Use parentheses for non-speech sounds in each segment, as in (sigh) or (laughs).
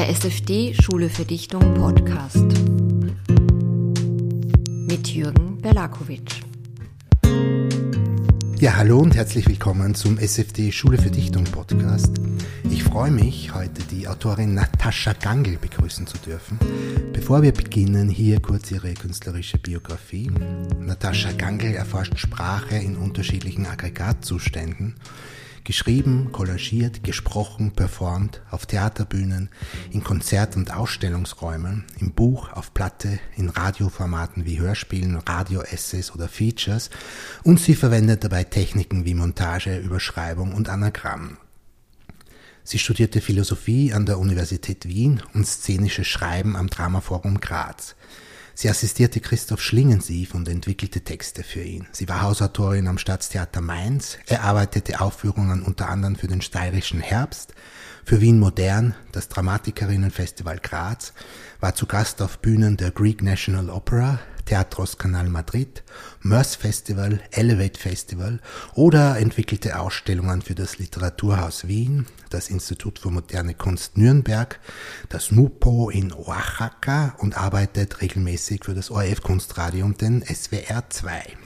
Der SFD Schule für Dichtung Podcast mit Jürgen Berlakovic. Ja, hallo und herzlich willkommen zum SFD Schule für Dichtung Podcast. Ich freue mich, heute die Autorin Natascha Gangl begrüßen zu dürfen. Bevor wir beginnen, hier kurz ihre künstlerische Biografie. Natascha Gangl erforscht Sprache in unterschiedlichen Aggregatzuständen Geschrieben, collagiert, gesprochen, performt, auf Theaterbühnen, in Konzert- und Ausstellungsräumen, im Buch, auf Platte, in Radioformaten wie Hörspielen, Radio-Essays oder Features und sie verwendet dabei Techniken wie Montage, Überschreibung und Anagramm. Sie studierte Philosophie an der Universität Wien und szenisches Schreiben am Dramaforum Graz. Sie assistierte Christoph Schlingensief und entwickelte Texte für ihn. Sie war Hausautorin am Staatstheater Mainz, erarbeitete Aufführungen unter anderem für den Steirischen Herbst, für Wien Modern, das Dramatikerinnenfestival Graz, war zu Gast auf Bühnen der Greek National Opera, Teatros Canal Madrid, Mörs Festival, Elevate Festival oder entwickelte Ausstellungen für das Literaturhaus Wien, das Institut für moderne Kunst Nürnberg, das MUPO in Oaxaca und arbeitet regelmäßig für das ORF Kunstradio und den SWR 2.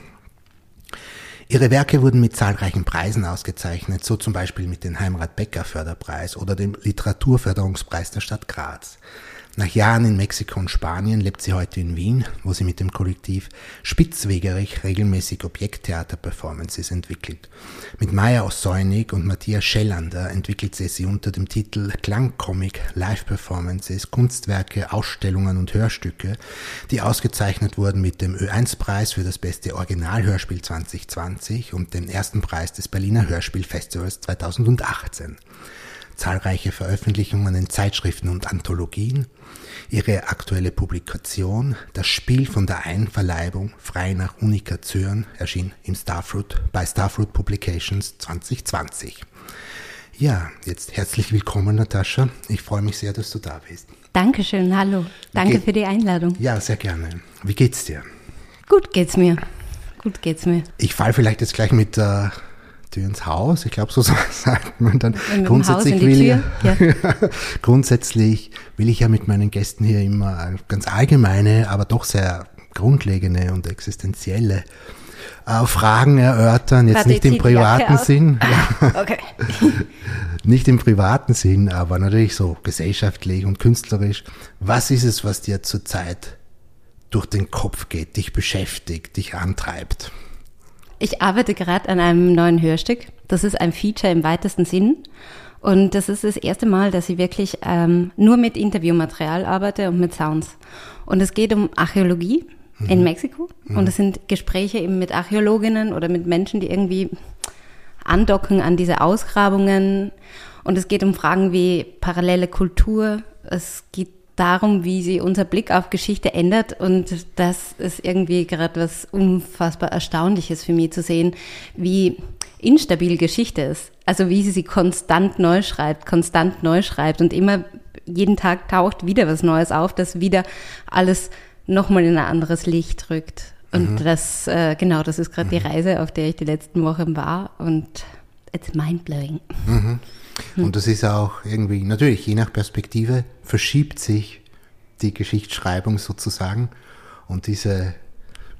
Ihre Werke wurden mit zahlreichen Preisen ausgezeichnet, so zum Beispiel mit dem Heimrat Becker Förderpreis oder dem Literaturförderungspreis der Stadt Graz. Nach Jahren in Mexiko und Spanien lebt sie heute in Wien, wo sie mit dem Kollektiv Spitzwegerich regelmäßig Objekttheater-Performances entwickelt. Mit Maya Ossäunig und Matthias Schellander entwickelt sie sie unter dem Titel Klangcomic, Live-Performances, Kunstwerke, Ausstellungen und Hörstücke, die ausgezeichnet wurden mit dem Ö1-Preis für das beste Originalhörspiel 2020 und dem ersten Preis des Berliner Hörspielfestivals 2018 zahlreiche Veröffentlichungen in Zeitschriften und Anthologien, ihre aktuelle Publikation Das Spiel von der Einverleibung frei nach Unica Zürn erschien im Starfruit bei Starfruit Publications 2020. Ja, jetzt herzlich willkommen, Natascha. Ich freue mich sehr, dass du da bist. Dankeschön, hallo. Danke für die Einladung. Ja, sehr gerne. Wie geht's dir? Gut geht's mir. Gut geht's mir. Ich fall vielleicht jetzt gleich mit äh, Tür ins Haus. Ich glaube, so (laughs) sagt man dann. Grundsätzlich will, ja. Ja. (laughs) grundsätzlich will ich ja mit meinen Gästen hier immer ganz allgemeine, aber doch sehr grundlegende und existenzielle äh, Fragen erörtern. Jetzt Warte, nicht im privaten Sinn. Ja. Okay. (laughs) nicht im privaten Sinn, aber natürlich so gesellschaftlich und künstlerisch. Was ist es, was dir zurzeit durch den Kopf geht, dich beschäftigt, dich antreibt? Ich arbeite gerade an einem neuen Hörstück. Das ist ein Feature im weitesten Sinn. Und das ist das erste Mal, dass ich wirklich ähm, nur mit Interviewmaterial arbeite und mit Sounds. Und es geht um Archäologie mhm. in Mexiko. Mhm. Und es sind Gespräche eben mit Archäologinnen oder mit Menschen, die irgendwie andocken an diese Ausgrabungen. Und es geht um Fragen wie parallele Kultur. Es geht darum, wie sie unser Blick auf Geschichte ändert. Und das ist irgendwie gerade was unfassbar Erstaunliches für mich zu sehen, wie instabil Geschichte ist. Also wie sie sie konstant neu schreibt, konstant neu schreibt und immer jeden Tag taucht wieder was Neues auf, das wieder alles nochmal in ein anderes Licht rückt. Und mhm. das, äh, genau, das ist gerade mhm. die Reise, auf der ich die letzten Wochen war und it's mind-blowing. Mhm. Und das ist auch irgendwie, natürlich, je nach Perspektive verschiebt sich die Geschichtsschreibung sozusagen. Und diese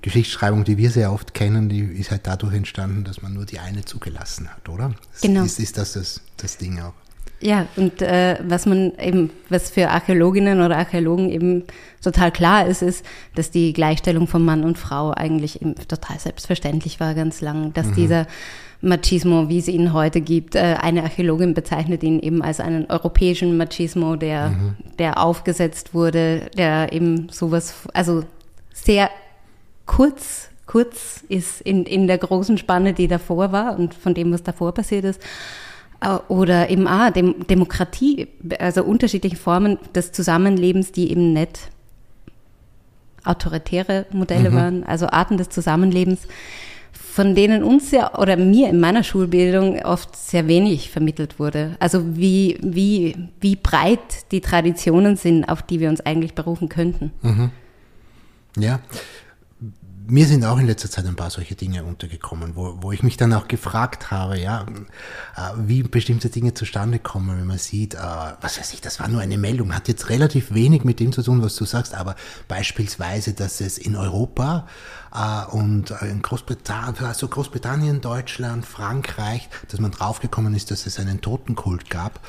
Geschichtsschreibung, die wir sehr oft kennen, die ist halt dadurch entstanden, dass man nur die eine zugelassen hat, oder? Genau. Ist, ist das, das das Ding auch? Ja, und äh, was man eben, was für Archäologinnen oder Archäologen eben total klar ist, ist, dass die Gleichstellung von Mann und Frau eigentlich eben total selbstverständlich war ganz lang, dass mhm. dieser Machismo, wie es ihn heute gibt. Äh, eine Archäologin bezeichnet ihn eben als einen europäischen Machismo, der, mhm. der aufgesetzt wurde, der eben sowas, also sehr kurz, kurz ist in, in der großen Spanne, die davor war und von dem, was davor passiert ist. Äh, oder eben auch Dem Demokratie, also unterschiedliche Formen des Zusammenlebens, die eben nicht autoritäre Modelle mhm. waren, also Arten des Zusammenlebens, von denen uns ja oder mir in meiner Schulbildung oft sehr wenig vermittelt wurde. Also wie, wie, wie breit die Traditionen sind, auf die wir uns eigentlich berufen könnten. Mhm. Ja. Mir sind auch in letzter Zeit ein paar solche Dinge untergekommen, wo, wo ich mich dann auch gefragt habe, ja, äh, wie bestimmte Dinge zustande kommen, wenn man sieht, äh, was weiß ich, das war nur eine Meldung, hat jetzt relativ wenig mit dem zu tun, was du sagst, aber beispielsweise, dass es in Europa äh, und in Großbritannien, also Großbritannien, Deutschland, Frankreich, dass man draufgekommen ist, dass es einen Totenkult gab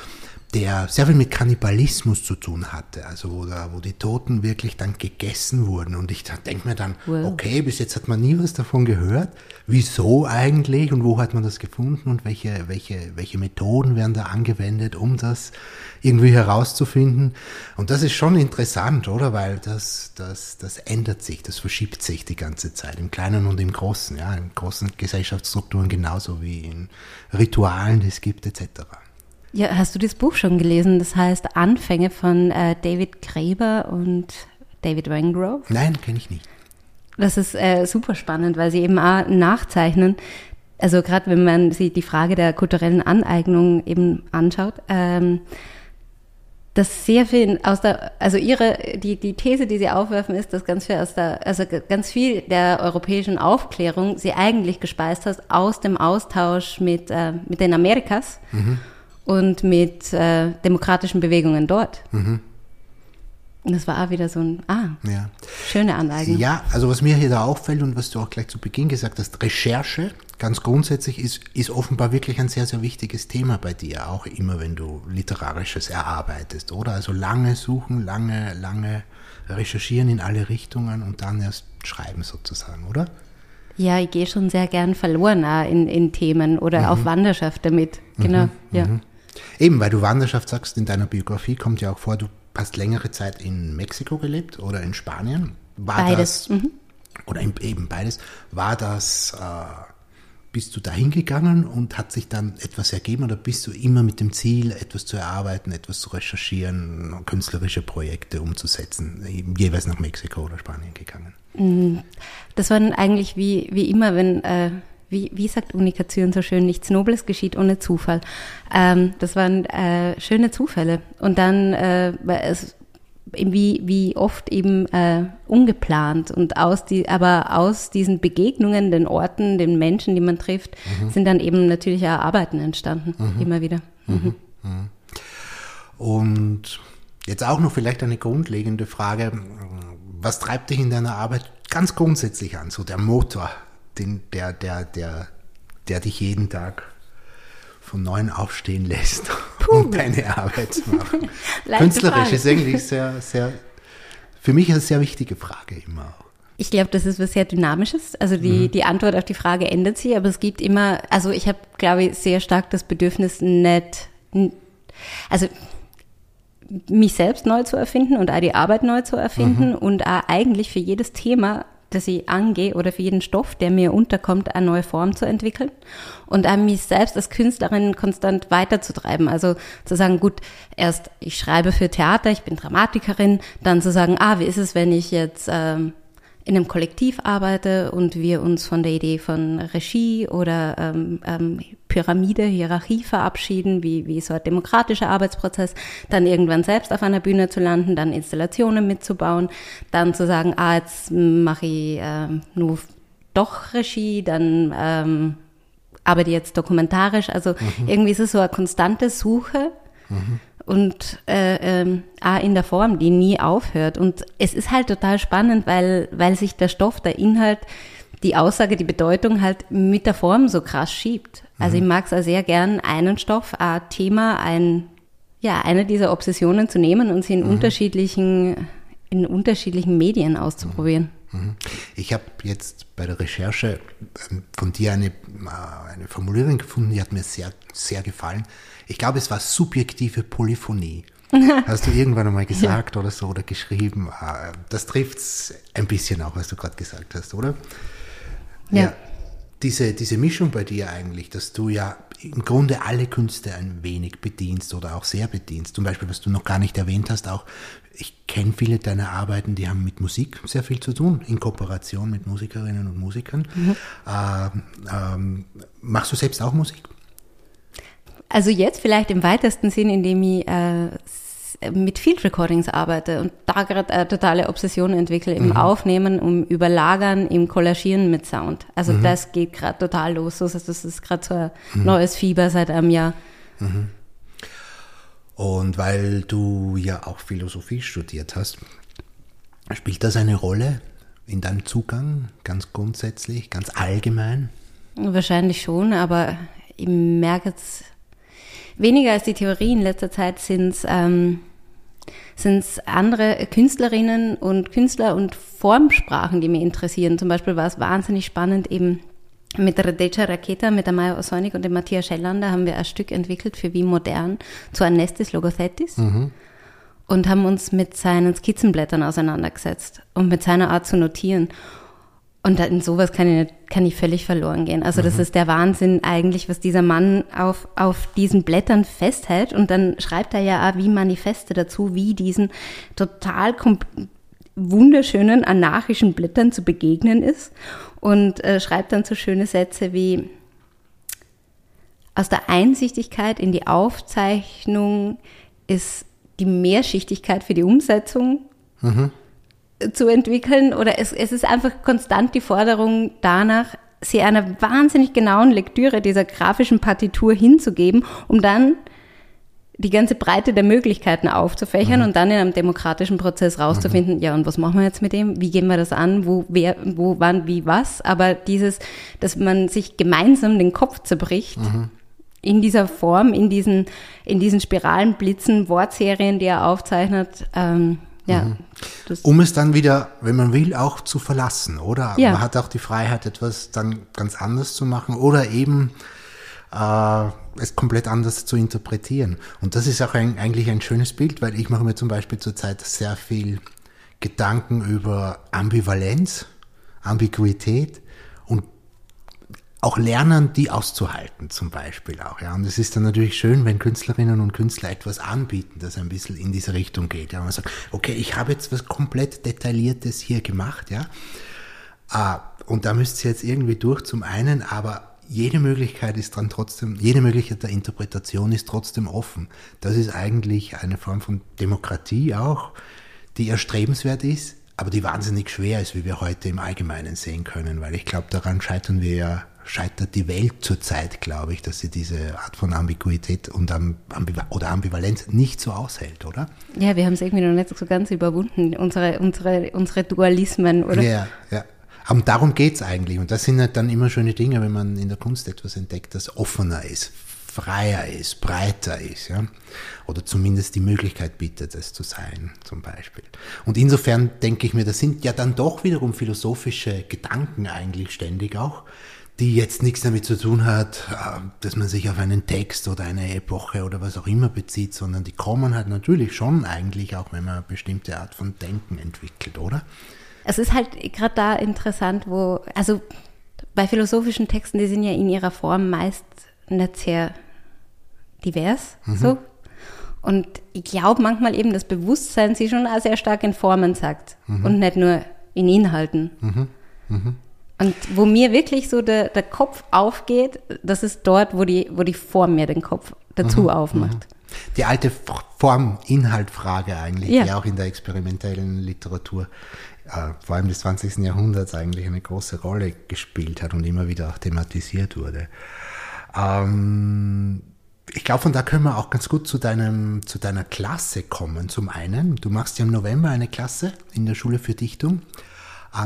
der sehr viel mit Kannibalismus zu tun hatte, also wo, da, wo die Toten wirklich dann gegessen wurden. Und ich denke mir dann, wow. okay, bis jetzt hat man nie was davon gehört. Wieso eigentlich und wo hat man das gefunden und welche, welche, welche Methoden werden da angewendet, um das irgendwie herauszufinden? Und das ist schon interessant, oder? Weil das, das, das ändert sich, das verschiebt sich die ganze Zeit, im Kleinen und im Großen, ja, in großen Gesellschaftsstrukturen genauso wie in Ritualen, die es gibt, etc. Ja, hast du das Buch schon gelesen? Das heißt Anfänge von äh, David Graeber und David Wengrove? Nein, kenne ich nicht. Das ist äh, super spannend, weil sie eben auch nachzeichnen. Also gerade wenn man sich die Frage der kulturellen Aneignung eben anschaut, ähm, dass sehr viel aus der, also ihre, die, die These, die sie aufwerfen, ist, dass ganz viel aus der, also ganz viel der europäischen Aufklärung sie eigentlich gespeist hat aus dem Austausch mit, äh, mit den Amerikas. Mhm und mit äh, demokratischen Bewegungen dort. Mhm. Und das war auch wieder so ein, ah, ja. schöne Anleitung. Ja, also was mir hier da auffällt und was du auch gleich zu Beginn gesagt hast, Recherche, ganz grundsätzlich ist, ist offenbar wirklich ein sehr, sehr wichtiges Thema bei dir, auch immer wenn du Literarisches erarbeitest, oder? Also lange suchen, lange, lange recherchieren in alle Richtungen und dann erst schreiben sozusagen, oder? Ja, ich gehe schon sehr gern verloren in, in Themen oder mhm. auf Wanderschaft damit. Genau, mhm, ja. Mhm. Eben, weil du Wanderschaft sagst, in deiner Biografie kommt ja auch vor, du hast längere Zeit in Mexiko gelebt oder in Spanien. War beides. Das, mhm. Oder eben beides. War das, äh, bist du da hingegangen und hat sich dann etwas ergeben oder bist du immer mit dem Ziel, etwas zu erarbeiten, etwas zu recherchieren, künstlerische Projekte umzusetzen, jeweils nach Mexiko oder Spanien gegangen? Mhm. Das war eigentlich wie, wie immer, wenn äh, wie, wie sagt Unikation so schön, nichts Nobles geschieht ohne Zufall. Ähm, das waren äh, schöne Zufälle. Und dann äh, es, wie, wie oft eben äh, ungeplant und aus die, aber aus diesen Begegnungen, den Orten, den Menschen, die man trifft, mhm. sind dann eben natürlich auch Arbeiten entstanden, mhm. immer wieder. Mhm. mhm. Und jetzt auch noch vielleicht eine grundlegende Frage. Was treibt dich in deiner Arbeit ganz grundsätzlich an, so der Motor den, der, der, der, der dich jeden Tag von neuem aufstehen lässt, (laughs) um deine Arbeit zu machen. (laughs) Künstlerisch ist eigentlich sehr, sehr, für mich eine sehr wichtige Frage immer auch. Ich glaube, das ist was sehr Dynamisches. Also die, mhm. die Antwort auf die Frage ändert sich, aber es gibt immer, also ich habe, glaube ich, sehr stark das Bedürfnis, nicht, also mich selbst neu zu erfinden und auch die Arbeit neu zu erfinden mhm. und auch eigentlich für jedes Thema das ich angehe oder für jeden Stoff, der mir unterkommt, eine neue Form zu entwickeln und an mich selbst als Künstlerin konstant weiterzutreiben. Also zu sagen, gut, erst ich schreibe für Theater, ich bin Dramatikerin, dann zu sagen, ah, wie ist es, wenn ich jetzt ähm, in einem Kollektiv arbeite und wir uns von der Idee von Regie oder ähm, ähm, Pyramide, Hierarchie verabschieden, wie, wie so ein demokratischer Arbeitsprozess, dann irgendwann selbst auf einer Bühne zu landen, dann Installationen mitzubauen, dann zu sagen, ah, jetzt mache ich ähm, nur doch Regie, dann ähm, arbeite ich jetzt dokumentarisch. Also mhm. irgendwie ist es so eine konstante Suche. Mhm und äh, ähm, auch in der Form, die nie aufhört. Und es ist halt total spannend, weil, weil sich der Stoff, der Inhalt, die Aussage, die Bedeutung halt mit der Form so krass schiebt. Also mhm. ich mag es auch sehr gern, einen Stoff, ein Thema, ein, ja, eine dieser Obsessionen zu nehmen und sie in mhm. unterschiedlichen, in unterschiedlichen Medien auszuprobieren. Mhm. mhm. Ich habe jetzt bei der Recherche ähm, von dir eine, äh, eine Formulierung gefunden, die hat mir sehr, sehr gefallen ich glaube, es war subjektive Polyphonie. (laughs) Hast du irgendwann einmal gesagt ja. oder so oder geschrieben? Ah, das trifft es ein bisschen auch, was du gerade gesagt hast, oder? Ja. ja. Diese, diese Mischung bei dir eigentlich, dass du ja im Grunde alle Künste ein wenig bedienst oder auch sehr bedienst. Zum Beispiel, was du noch gar nicht erwähnt hast, auch ich kenne viele deiner Arbeiten, die haben mit Musik sehr viel zu tun, in Kooperation mit Musikerinnen und Musikern. Mhm. Ähm, ähm, machst du selbst auch Musik? Also jetzt vielleicht im weitesten Sinn, indem ich äh, mit Field Recordings arbeite und da gerade eine totale Obsession entwickle im mhm. Aufnehmen, um Überlagern, im Kollagieren mit Sound. Also mhm. das geht gerade total los. Das ist gerade so ein mhm. neues Fieber seit einem Jahr. Mhm. Und weil du ja auch Philosophie studiert hast, spielt das eine Rolle in deinem Zugang, ganz grundsätzlich, ganz allgemein? Wahrscheinlich schon, aber ich merke jetzt weniger als die Theorie in letzter Zeit sind es ähm, sind's andere Künstlerinnen und Künstler und Formsprachen, die mich interessieren. Zum Beispiel war es wahnsinnig spannend, eben mit der Radeja Raketa, mit der Maya Osonik und dem Matthias Schellander haben wir ein Stück entwickelt für Wien Modern zu Anestis Logothetis mhm. und haben uns mit seinen Skizzenblättern auseinandergesetzt und mit seiner Art zu notieren. Und in sowas kann ich, kann ich völlig verloren gehen. Also mhm. das ist der Wahnsinn eigentlich, was dieser Mann auf, auf diesen Blättern festhält. Und dann schreibt er ja auch wie Manifeste dazu, wie diesen total wunderschönen anarchischen Blättern zu begegnen ist. Und äh, schreibt dann so schöne Sätze wie, aus der Einsichtigkeit in die Aufzeichnung ist die Mehrschichtigkeit für die Umsetzung. Mhm zu entwickeln oder es, es ist einfach konstant die Forderung danach, sie einer wahnsinnig genauen Lektüre dieser grafischen Partitur hinzugeben, um dann die ganze Breite der Möglichkeiten aufzufächern mhm. und dann in einem demokratischen Prozess rauszufinden, mhm. ja, und was machen wir jetzt mit dem? Wie gehen wir das an? Wo, wer, wo, wann, wie, was? Aber dieses, dass man sich gemeinsam den Kopf zerbricht, mhm. in dieser Form, in diesen, in diesen Spiralen, Blitzen, Wortserien, die er aufzeichnet, ähm, ja. Mhm. Um es dann wieder, wenn man will, auch zu verlassen, oder? Ja. Man hat auch die Freiheit, etwas dann ganz anders zu machen oder eben äh, es komplett anders zu interpretieren. Und das ist auch ein, eigentlich ein schönes Bild, weil ich mache mir zum Beispiel zurzeit sehr viel Gedanken über Ambivalenz, Ambiguität auch lernen, die auszuhalten, zum Beispiel auch. Ja. Und es ist dann natürlich schön, wenn Künstlerinnen und Künstler etwas anbieten, das ein bisschen in diese Richtung geht. Ja. Und man sagt, okay, ich habe jetzt was komplett Detailliertes hier gemacht, ja. Ah, und da müsst ihr jetzt irgendwie durch zum einen, aber jede Möglichkeit ist dann trotzdem, jede Möglichkeit der Interpretation ist trotzdem offen. Das ist eigentlich eine Form von Demokratie auch, die erstrebenswert ist, aber die wahnsinnig schwer ist, wie wir heute im Allgemeinen sehen können, weil ich glaube, daran scheitern wir ja scheitert die Welt zurzeit, glaube ich, dass sie diese Art von Ambiguität und oder Ambivalenz nicht so aushält, oder? Ja, wir haben es irgendwie noch nicht so ganz überwunden, unsere, unsere, unsere Dualismen, oder? Ja, ja. Aber darum geht es eigentlich. Und das sind halt dann immer schöne Dinge, wenn man in der Kunst etwas entdeckt, das offener ist, freier ist, breiter ist, ja. Oder zumindest die Möglichkeit bietet, es zu sein, zum Beispiel. Und insofern denke ich mir, das sind ja dann doch wiederum philosophische Gedanken eigentlich ständig auch, die jetzt nichts damit zu tun hat, äh, dass man sich auf einen Text oder eine Epoche oder was auch immer bezieht, sondern die kommen halt natürlich schon eigentlich auch, wenn man eine bestimmte Art von Denken entwickelt, oder? Es ist halt gerade da interessant, wo, also bei philosophischen Texten, die sind ja in ihrer Form meist nicht sehr divers, mhm. so. Und ich glaube manchmal eben, das Bewusstsein sie schon auch sehr stark in Formen sagt mhm. und nicht nur in Inhalten. Mhm. Und wo mir wirklich so der, der Kopf aufgeht, das ist dort, wo die, wo die Form mir den Kopf dazu mhm, aufmacht. Mhm. Die alte Form-Inhalt-Frage eigentlich, ja. die auch in der experimentellen Literatur, äh, vor allem des 20. Jahrhunderts, eigentlich eine große Rolle gespielt hat und immer wieder auch thematisiert wurde. Ähm, ich glaube, von da können wir auch ganz gut zu, deinem, zu deiner Klasse kommen. Zum einen, du machst ja im November eine Klasse in der Schule für Dichtung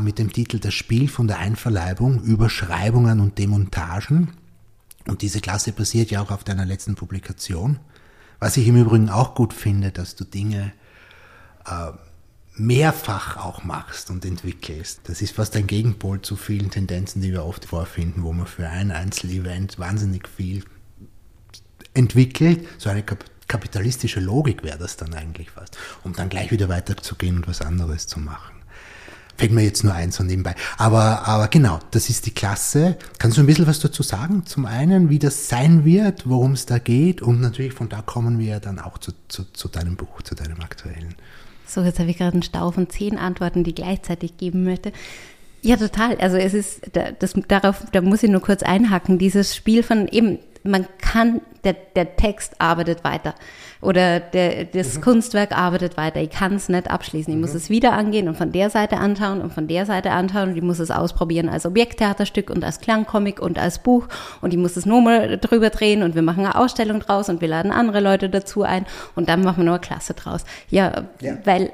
mit dem Titel Das Spiel von der Einverleibung, Überschreibungen und Demontagen. Und diese Klasse basiert ja auch auf deiner letzten Publikation. Was ich im Übrigen auch gut finde, dass du Dinge äh, mehrfach auch machst und entwickelst. Das ist fast ein Gegenpol zu vielen Tendenzen, die wir oft vorfinden, wo man für ein Einzelevent wahnsinnig viel entwickelt. So eine kapitalistische Logik wäre das dann eigentlich fast, um dann gleich wieder weiterzugehen und was anderes zu machen. Fällt mir jetzt nur eins so nebenbei. Aber, aber genau, das ist die Klasse. Kannst du ein bisschen was dazu sagen? Zum einen, wie das sein wird, worum es da geht und natürlich von da kommen wir dann auch zu, zu, zu deinem Buch, zu deinem aktuellen. So, jetzt habe ich gerade einen Stau von zehn Antworten, die ich gleichzeitig geben möchte. Ja, total. Also es ist, das, darauf, da muss ich nur kurz einhaken, dieses Spiel von eben, man kann, der, der Text arbeitet weiter oder der, das mhm. Kunstwerk arbeitet weiter. Ich kann es nicht abschließen. Ich mhm. muss es wieder angehen und von der Seite anschauen und von der Seite anschauen und ich muss es ausprobieren als Objekttheaterstück und als Klangcomic und als Buch und ich muss es nochmal drüber drehen und wir machen eine Ausstellung draus und wir laden andere Leute dazu ein und dann machen wir noch eine Klasse draus. Ja, ja. weil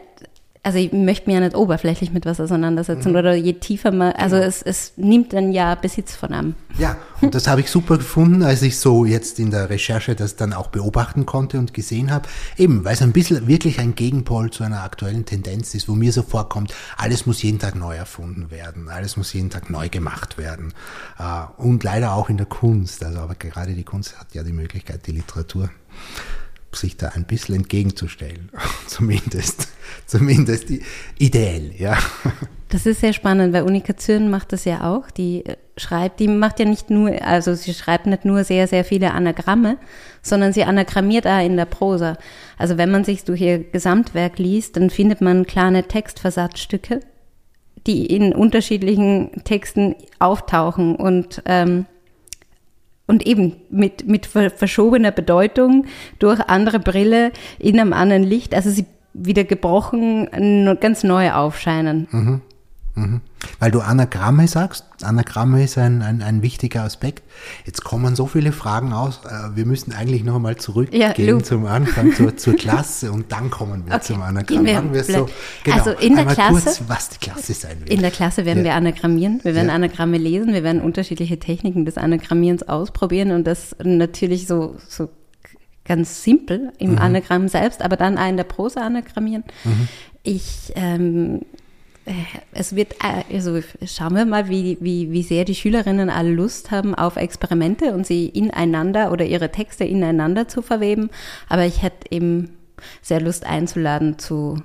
also ich möchte mich ja nicht oberflächlich mit was auseinandersetzen mhm. oder je tiefer man, also genau. es, es nimmt dann ja Besitz von einem. Ja, und das habe ich super gefunden, als ich so jetzt in der Recherche das dann auch beobachten konnte und gesehen habe. Eben, weil es ein bisschen wirklich ein Gegenpol zu einer aktuellen Tendenz ist, wo mir so vorkommt, alles muss jeden Tag neu erfunden werden, alles muss jeden Tag neu gemacht werden. Äh, und leider auch in der Kunst, also aber gerade die Kunst hat ja die Möglichkeit, die Literatur sich da ein bisschen entgegenzustellen. (laughs) zumindest, zumindest ideell, ja. Das ist sehr spannend, weil Unika Zürn macht das ja auch. Die äh, schreibt, die macht ja nicht nur, also sie schreibt nicht nur sehr, sehr viele Anagramme, sondern sie anagrammiert auch in der Prosa. Also wenn man sich durch ihr Gesamtwerk liest, dann findet man kleine Textversatzstücke, die in unterschiedlichen Texten auftauchen und ähm, und eben mit, mit verschobener Bedeutung durch andere Brille in einem anderen Licht, also sie wieder gebrochen, ganz neu aufscheinen. Mhm. Mhm. Weil du Anagramme sagst, Anagramme ist ein, ein, ein, wichtiger Aspekt. Jetzt kommen so viele Fragen aus. Äh, wir müssen eigentlich noch einmal zurückgehen ja, zum Anfang, zur, zur, Klasse und dann kommen wir (laughs) okay. zum Anagramm. Wir, wir so, genau, also in der Klasse, kurz, was die Klasse sein wird. In der Klasse werden ja. wir anagrammieren, wir werden ja. Anagramme lesen, wir werden unterschiedliche Techniken des Anagrammierens ausprobieren und das natürlich so, so ganz simpel im mhm. Anagramm selbst, aber dann auch in der Prosa anagrammieren. Mhm. Ich ähm, äh, es wird, äh, also schauen wir mal, wie, wie, wie sehr die Schülerinnen alle Lust haben auf Experimente und sie ineinander oder ihre Texte ineinander zu verweben. Aber ich hätte eben sehr Lust einzuladen zu,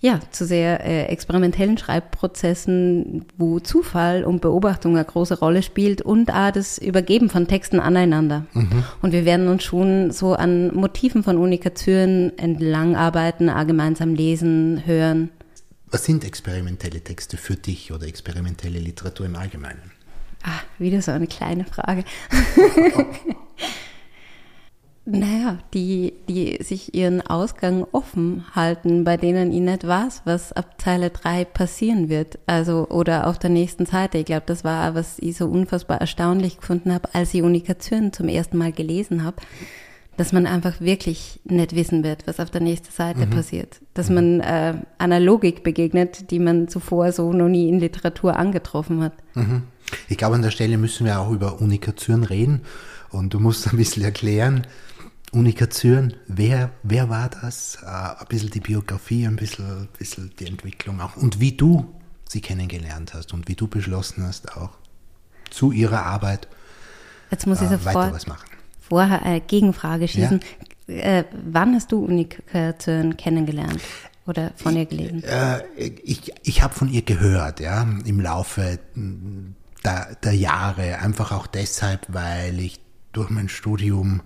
ja, zu sehr äh, experimentellen Schreibprozessen, wo Zufall und Beobachtung eine große Rolle spielt und auch das Übergeben von Texten aneinander. Mhm. Und wir werden uns schon so an Motiven von Unikationen entlang arbeiten, auch gemeinsam lesen, hören. Was sind experimentelle Texte für dich oder experimentelle Literatur im Allgemeinen? Ah, wieder so eine kleine Frage. (laughs) naja, die, die sich ihren Ausgang offen halten, bei denen ich nicht weiß, was ab Zeile 3 passieren wird. Also, oder auf der nächsten Seite. Ich glaube, das war, was ich so unfassbar erstaunlich gefunden habe, als ich Unikation zum ersten Mal gelesen habe dass man einfach wirklich nicht wissen wird, was auf der nächsten Seite mhm. passiert. Dass man äh, einer Logik begegnet, die man zuvor so noch nie in Literatur angetroffen hat. Mhm. Ich glaube, an der Stelle müssen wir auch über Unikation reden. Und du musst ein bisschen erklären, Unikation, wer, wer war das? Äh, ein bisschen die Biografie, ein bisschen, ein bisschen die Entwicklung auch. Und wie du sie kennengelernt hast und wie du beschlossen hast, auch zu ihrer Arbeit Jetzt muss ich äh, weiter was machen vorher eine Gegenfrage schießen. Ja. Äh, wann hast du Unika Zürn kennengelernt oder von ihr gelesen? Äh, ich ich habe von ihr gehört, ja, im Laufe der, der Jahre. Einfach auch deshalb, weil ich durch mein Studium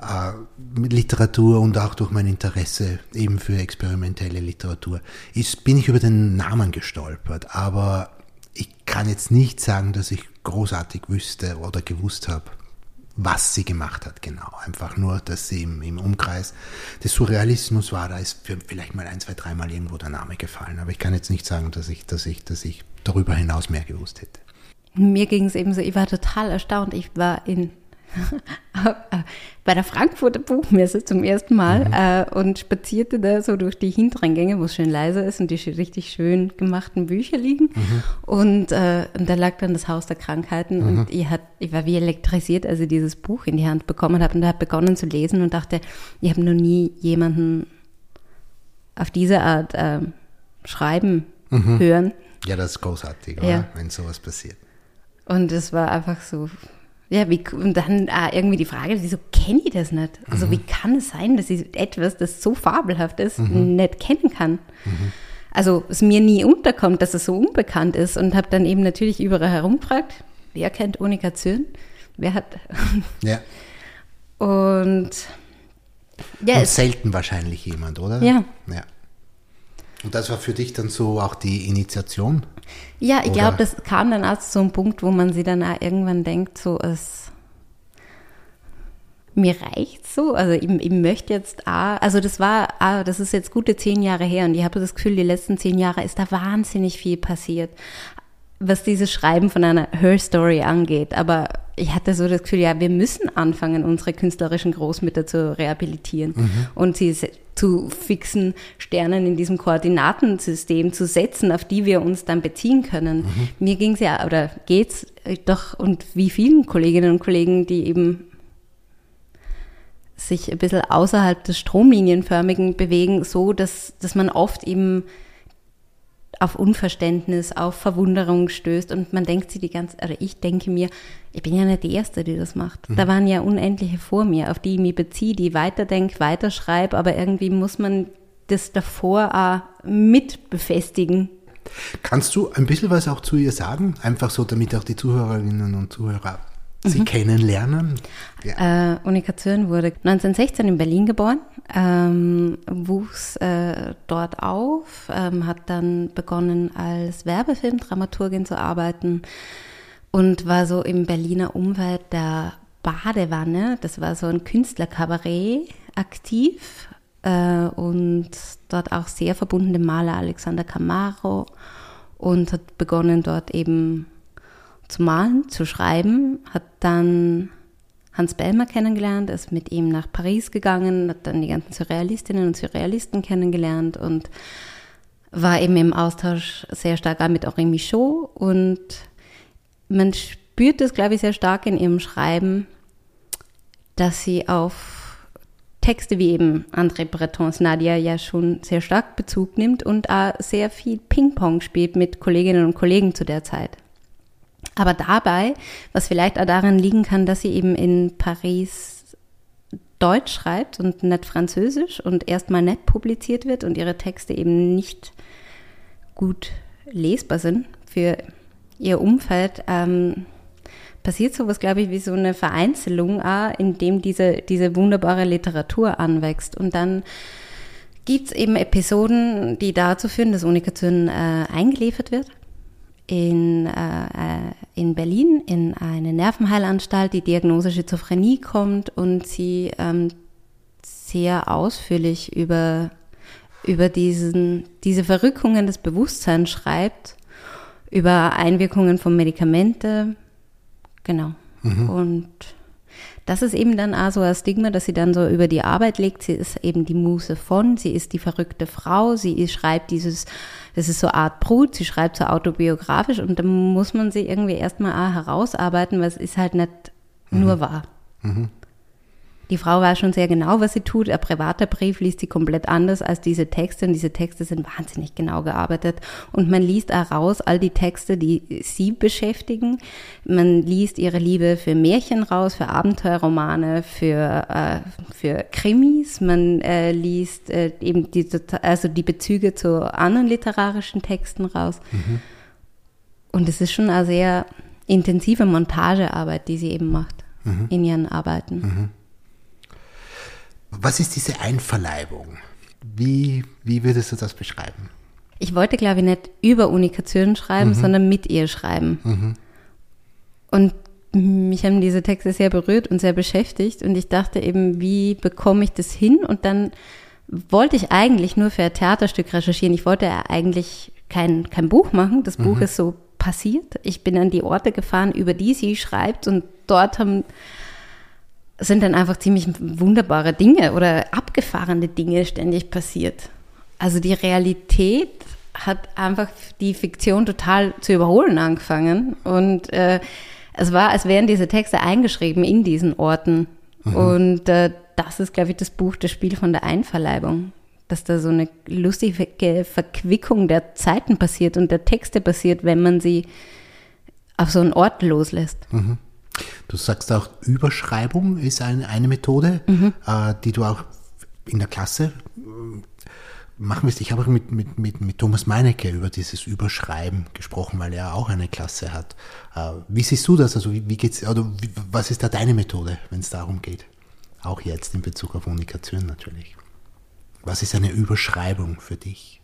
äh, mit Literatur und auch durch mein Interesse eben für experimentelle Literatur ist, bin ich über den Namen gestolpert. Aber ich kann jetzt nicht sagen, dass ich großartig wüsste oder gewusst habe, was sie gemacht hat, genau. Einfach nur, dass sie im, im Umkreis des Surrealismus war, da ist vielleicht mal ein, zwei, dreimal irgendwo der Name gefallen. Aber ich kann jetzt nicht sagen, dass ich, dass ich, dass ich darüber hinaus mehr gewusst hätte. Mir ging es eben so, ich war total erstaunt. Ich war in (laughs) bei der Frankfurter Buchmesse zum ersten Mal mhm. äh, und spazierte da so durch die hinteren Gänge, wo es schön leise ist und die richtig schön gemachten Bücher liegen. Mhm. Und, äh, und da lag dann das Haus der Krankheiten mhm. und ich, hat, ich war wie elektrisiert, als ich dieses Buch in die Hand bekommen habe und habe begonnen zu lesen und dachte, ich habe noch nie jemanden auf diese Art äh, schreiben mhm. hören. Ja, das ist großartig, ja. wenn sowas passiert. Und es war einfach so ja, wie, und dann äh, irgendwie die Frage, wieso kenne ich das nicht? Also mhm. wie kann es sein, dass ich etwas, das so fabelhaft ist, mhm. nicht kennen kann? Mhm. Also es mir nie unterkommt, dass es so unbekannt ist und habe dann eben natürlich überall herumgefragt, wer kennt Unika Zürn? Wer hat... (laughs) ja. Und... Ja, und selten wahrscheinlich jemand, oder? Ja. Ja. Und das war für dich dann so auch die Initiation Ja, ich glaube, das kam dann auch zu so einem Punkt, wo man sich dann auch irgendwann denkt, so es mir reicht so, also ich, ich möchte jetzt auch, also das war, ah, das ist jetzt gute zehn Jahre her und ich habe das Gefühl, die letzten zehn Jahre ist da wahnsinnig viel passiert, was dieses Schreiben von einer Her Story angeht. Aber ich hatte so das Gefühl, ja, wir müssen anfangen, unsere künstlerischen Großmütter zu rehabilitieren mhm. und sie zu fixen Sternen in diesem Koordinatensystem zu setzen, auf die wir uns dann beziehen können. Mhm. Mir ging es ja, oder geht's doch, und wie vielen Kolleginnen und Kollegen, die eben sich ein bisschen außerhalb des Stromlinienförmigen bewegen, so dass, dass man oft eben auf Unverständnis, auf Verwunderung stößt und man denkt sich die ganze, oder ich denke mir, ich bin ja nicht die Erste, die das macht. Mhm. Da waren ja unendliche vor mir, auf die ich mich beziehe, die weiterdenke, weiterschreibe, aber irgendwie muss man das davor auch mit befestigen. Kannst du ein bisschen was auch zu ihr sagen? Einfach so, damit auch die Zuhörerinnen und Zuhörer Sie mhm. kennenlernen? Ja. Äh, Unika Zürn wurde 1916 in Berlin geboren, ähm, wuchs äh, dort auf, ähm, hat dann begonnen als Werbefilmdramaturgin zu arbeiten und war so im Berliner Umfeld der Badewanne, das war so ein Künstlerkabarett aktiv äh, und dort auch sehr verbunden dem Maler Alexander Camaro und hat begonnen dort eben zu malen, zu schreiben, hat dann Hans Bellmer kennengelernt, ist mit ihm nach Paris gegangen, hat dann die ganzen Surrealistinnen und Surrealisten kennengelernt und war eben im Austausch sehr stark auch mit Henri Michaud und man spürt es, glaube ich, sehr stark in ihrem Schreiben, dass sie auf Texte wie eben André Bretons Nadia ja schon sehr stark Bezug nimmt und auch sehr viel Ping-Pong spielt mit Kolleginnen und Kollegen zu der Zeit. Aber dabei, was vielleicht auch daran liegen kann, dass sie eben in Paris Deutsch schreibt und nicht Französisch und erstmal nicht publiziert wird und ihre Texte eben nicht gut lesbar sind für ihr Umfeld, ähm, passiert sowas, glaube ich, wie so eine Vereinzelung, auch, in dem diese, diese wunderbare Literatur anwächst. Und dann gibt es eben Episoden, die dazu führen, dass Unikation äh, eingeliefert wird in, äh, in Berlin in eine Nervenheilanstalt, die Diagnose Schizophrenie kommt und sie ähm, sehr ausführlich über, über diesen, diese Verrückungen des Bewusstseins schreibt, über Einwirkungen von Medikamente, genau. Mhm. Und das ist eben dann auch so ein Stigma, dass sie dann so über die Arbeit legt. Sie ist eben die Muse von, sie ist die verrückte Frau, sie schreibt dieses, das ist so Art Brut, sie schreibt so autobiografisch und da muss man sie irgendwie erstmal auch herausarbeiten, weil es ist halt nicht mhm. nur wahr. Mhm. Die Frau weiß schon sehr genau, was sie tut. Ein privater Brief liest sie komplett anders als diese Texte und diese Texte sind wahnsinnig genau gearbeitet. Und man liest auch raus all die Texte, die sie beschäftigen. Man liest ihre Liebe für Märchen raus, für Abenteuerromane, für, äh, für Krimis. Man äh, liest äh, eben die, also die Bezüge zu anderen literarischen Texten raus. Mhm. Und es ist schon eine sehr intensive Montagearbeit, die sie eben macht mhm. in ihren Arbeiten. Mhm. Was ist diese Einverleibung? Wie, wie würdest du das beschreiben? Ich wollte, glaube ich, nicht über Unikation schreiben, mhm. sondern mit ihr schreiben. Mhm. Und mich haben diese Texte sehr berührt und sehr beschäftigt. Und ich dachte eben, wie bekomme ich das hin? Und dann wollte ich eigentlich nur für ein Theaterstück recherchieren. Ich wollte eigentlich kein, kein Buch machen. Das Buch mhm. ist so passiert. Ich bin an die Orte gefahren, über die sie schreibt. Und dort haben sind dann einfach ziemlich wunderbare Dinge oder abgefahrene Dinge ständig passiert. Also die Realität hat einfach die Fiktion total zu überholen angefangen und äh, es war, als wären diese Texte eingeschrieben in diesen Orten. Mhm. Und äh, das ist, glaube ich, das Buch, das Spiel von der Einverleibung. Dass da so eine lustige Verquickung der Zeiten passiert und der Texte passiert, wenn man sie auf so einen Ort loslässt. Mhm. Du sagst auch, Überschreibung ist eine, eine Methode, mhm. äh, die du auch in der Klasse äh, machen wirst. Ich habe auch mit, mit, mit, mit Thomas Meinecke über dieses Überschreiben gesprochen, weil er auch eine Klasse hat. Äh, wie siehst du das? Also wie, wie geht's, oder wie, was ist da deine Methode, wenn es darum geht? Auch jetzt in Bezug auf Kommunikation natürlich. Was ist eine Überschreibung für dich?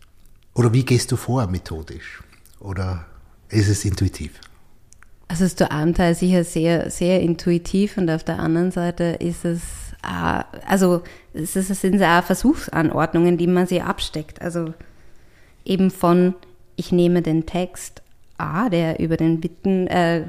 Oder wie gehst du vor methodisch? oder ist es intuitiv? Also ist der Anteil sicher sehr, sehr intuitiv und auf der anderen Seite ist es, äh, also es, ist, es sind auch Versuchsanordnungen, die man sich absteckt. Also eben von, ich nehme den Text A, der über den Witten, äh,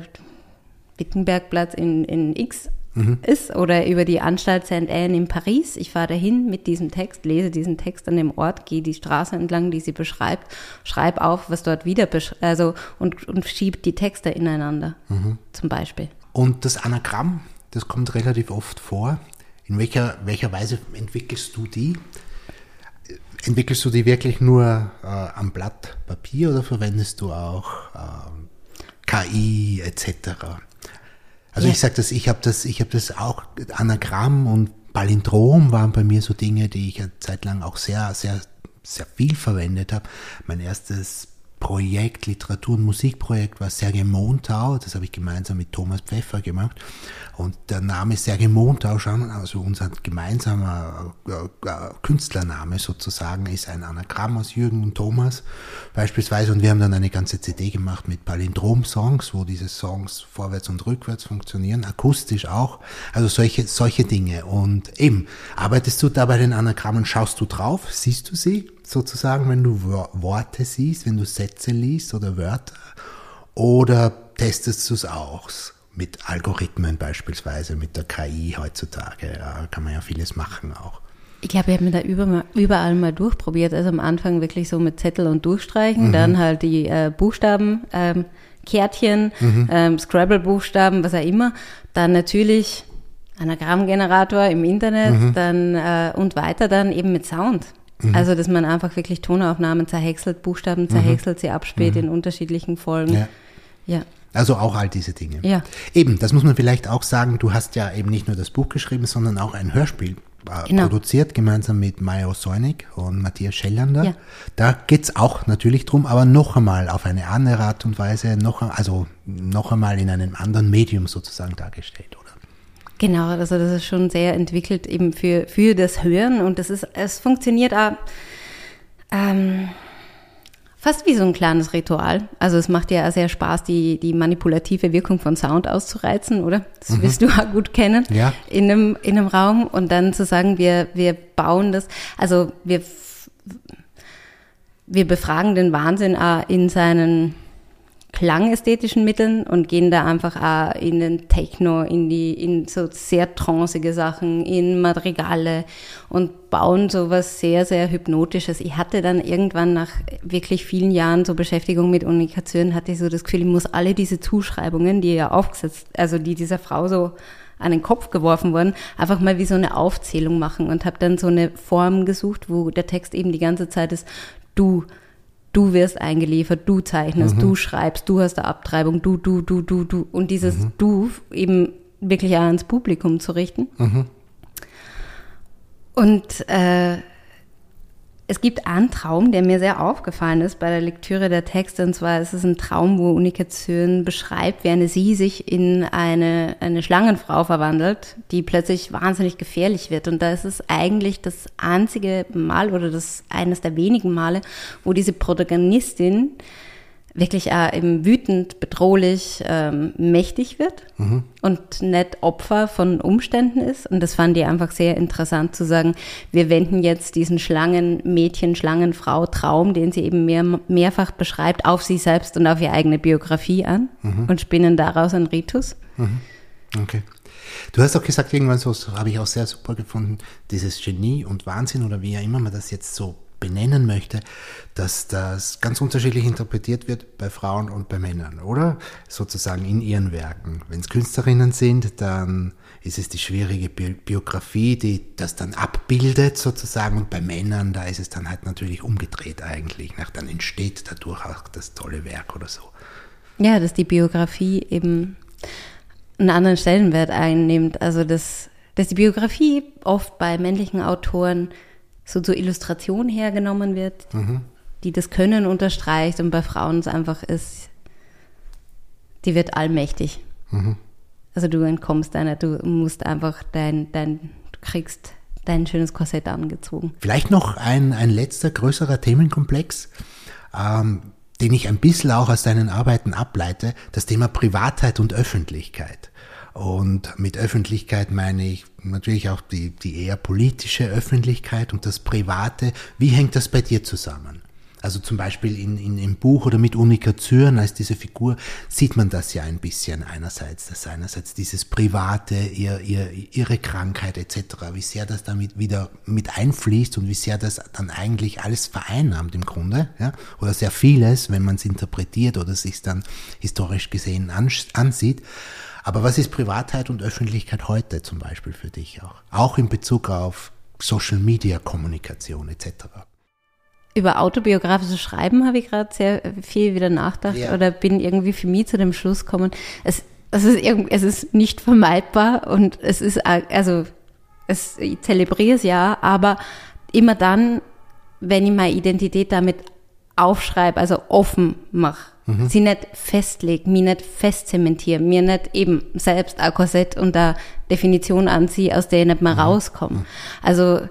Wittenbergplatz in, in X mhm. ist oder über die Anstalt St. Anne in Paris. Ich fahre dahin mit diesem Text, lese diesen Text an dem Ort, gehe die Straße entlang, die sie beschreibt, schreibe auf, was dort wieder also und, und schiebt die Texte ineinander, mhm. zum Beispiel. Und das Anagramm, das kommt relativ oft vor. In welcher, welcher Weise entwickelst du die? Entwickelst du die wirklich nur äh, am Blatt Papier oder verwendest du auch äh, KI etc.? Also ja. ich sage das, ich habe das, ich habe das auch Anagramm und Palindrom waren bei mir so Dinge, die ich eine Zeit lang auch sehr, sehr, sehr viel verwendet habe. Mein erstes Projekt, Literatur- und Musikprojekt war Sergei Montau, das habe ich gemeinsam mit Thomas Pfeffer gemacht. Und der Name Sergei Montau, schon, also unser gemeinsamer äh, äh, Künstlername sozusagen, ist ein Anagramm aus Jürgen und Thomas beispielsweise. Und wir haben dann eine ganze CD gemacht mit Palindrom-Songs, wo diese Songs vorwärts und rückwärts funktionieren, akustisch auch. Also solche, solche Dinge. Und eben, arbeitest du da bei den Anagrammen, schaust du drauf, siehst du sie? Sozusagen, wenn du Worte siehst, wenn du Sätze liest oder Wörter? Oder testest du es auch mit Algorithmen beispielsweise, mit der KI heutzutage? Da kann man ja vieles machen auch. Ich glaube, ich habe mir da überall mal durchprobiert. Also am Anfang wirklich so mit Zettel und Durchstreichen, mhm. dann halt die äh, Buchstaben, ähm, Kärtchen, mhm. ähm, Scrabble-Buchstaben, was auch immer. Dann natürlich Anagrammgenerator im Internet, mhm. dann äh, und weiter dann eben mit Sound. Mhm. Also, dass man einfach wirklich Tonaufnahmen zerhäckselt, Buchstaben mhm. zerhäckselt, mhm. sie abspielt mhm. in unterschiedlichen Folgen. Ja. ja. Also auch all diese Dinge. Ja. Eben, das muss man vielleicht auch sagen, du hast ja eben nicht nur das Buch geschrieben, sondern auch ein Hörspiel äh, genau. produziert, gemeinsam mit Mayo Seunig und Matthias Schellander. Ja. Da geht's auch natürlich drum, aber noch einmal auf eine andere Art und Weise, noch, also noch einmal in einem anderen Medium sozusagen dargestellt? Genau, also das ist schon sehr entwickelt eben für, für das Hören und das ist, es funktioniert auch, ähm, fast wie so ein kleines Ritual. Also es macht ja sehr Spaß, die, die manipulative Wirkung von Sound auszureizen, oder? Das mhm. wirst du auch gut kennen ja. in, einem, in einem Raum und dann zu sagen, wir, wir bauen das, also wir, wir befragen den Wahnsinn auch in seinen klangästhetischen Mitteln und gehen da einfach auch in den Techno, in die, in so sehr tranceige Sachen, in Madrigale und bauen so was sehr, sehr Hypnotisches. Ich hatte dann irgendwann nach wirklich vielen Jahren so Beschäftigung mit Unikation, hatte ich so das Gefühl, ich muss alle diese Zuschreibungen, die ja aufgesetzt, also die dieser Frau so an den Kopf geworfen wurden, einfach mal wie so eine Aufzählung machen und habe dann so eine Form gesucht, wo der Text eben die ganze Zeit ist, du, du wirst eingeliefert, du zeichnest, mhm. du schreibst, du hast eine Abtreibung, du, du, du, du, du. Und dieses mhm. Du eben wirklich auch ans Publikum zu richten. Mhm. Und äh, es gibt einen Traum, der mir sehr aufgefallen ist bei der Lektüre der Texte. Und zwar ist es ein Traum, wo Unikation beschreibt, wie eine sie sich in eine, eine Schlangenfrau verwandelt, die plötzlich wahnsinnig gefährlich wird. Und da ist es eigentlich das einzige Mal oder das eines der wenigen Male, wo diese Protagonistin wirklich auch eben wütend, bedrohlich, ähm, mächtig wird mhm. und nicht Opfer von Umständen ist. Und das fand ich einfach sehr interessant zu sagen, wir wenden jetzt diesen Schlangenmädchen, Schlangenfrau Traum, den sie eben mehr, mehrfach beschreibt, auf sie selbst und auf ihre eigene Biografie an mhm. und spinnen daraus einen Ritus. Mhm. Okay. Du hast auch gesagt, irgendwann so, so habe ich auch sehr super gefunden, dieses Genie und Wahnsinn oder wie ja immer man das jetzt so benennen möchte, dass das ganz unterschiedlich interpretiert wird bei Frauen und bei Männern, oder? Sozusagen in ihren Werken. Wenn es Künstlerinnen sind, dann ist es die schwierige Bi Biografie, die das dann abbildet sozusagen und bei Männern, da ist es dann halt natürlich umgedreht eigentlich. Dann entsteht dadurch auch das tolle Werk oder so. Ja, dass die Biografie eben einen anderen Stellenwert einnimmt. Also dass, dass die Biografie oft bei männlichen Autoren so zur Illustration hergenommen wird, mhm. die das Können unterstreicht und bei Frauen es einfach ist, die wird allmächtig. Mhm. Also du entkommst deiner, du musst einfach dein, dein, du kriegst dein schönes Korsett angezogen. Vielleicht noch ein, ein letzter größerer Themenkomplex. Ähm, den ich ein bisschen auch aus deinen Arbeiten ableite, das Thema Privatheit und Öffentlichkeit. Und mit Öffentlichkeit meine ich natürlich auch die, die eher politische Öffentlichkeit und das Private. Wie hängt das bei dir zusammen? Also zum Beispiel in, in, im Buch oder mit Unika Zürn als diese Figur sieht man das ja ein bisschen einerseits, dass einerseits dieses Private, ihr, ihr, ihre Krankheit etc., wie sehr das damit wieder mit einfließt und wie sehr das dann eigentlich alles vereinnahmt im Grunde, ja, oder sehr vieles, wenn man es interpretiert oder sich dann historisch gesehen ansieht. Aber was ist Privatheit und Öffentlichkeit heute zum Beispiel für dich auch? Auch in Bezug auf Social Media Kommunikation etc über autobiografisches Schreiben habe ich gerade sehr viel wieder nachgedacht ja. oder bin irgendwie für mich zu dem Schluss gekommen, es, es, ist es ist nicht vermeidbar und es ist, also, es, ich zelebriere es ja, aber immer dann, wenn ich meine Identität damit aufschreibe, also offen mache, mhm. sie nicht festlege, mich nicht festzementiere, mir nicht eben selbst ein Korsett und eine Definition anziehe, aus der ich nicht mehr mhm. rauskomme. Also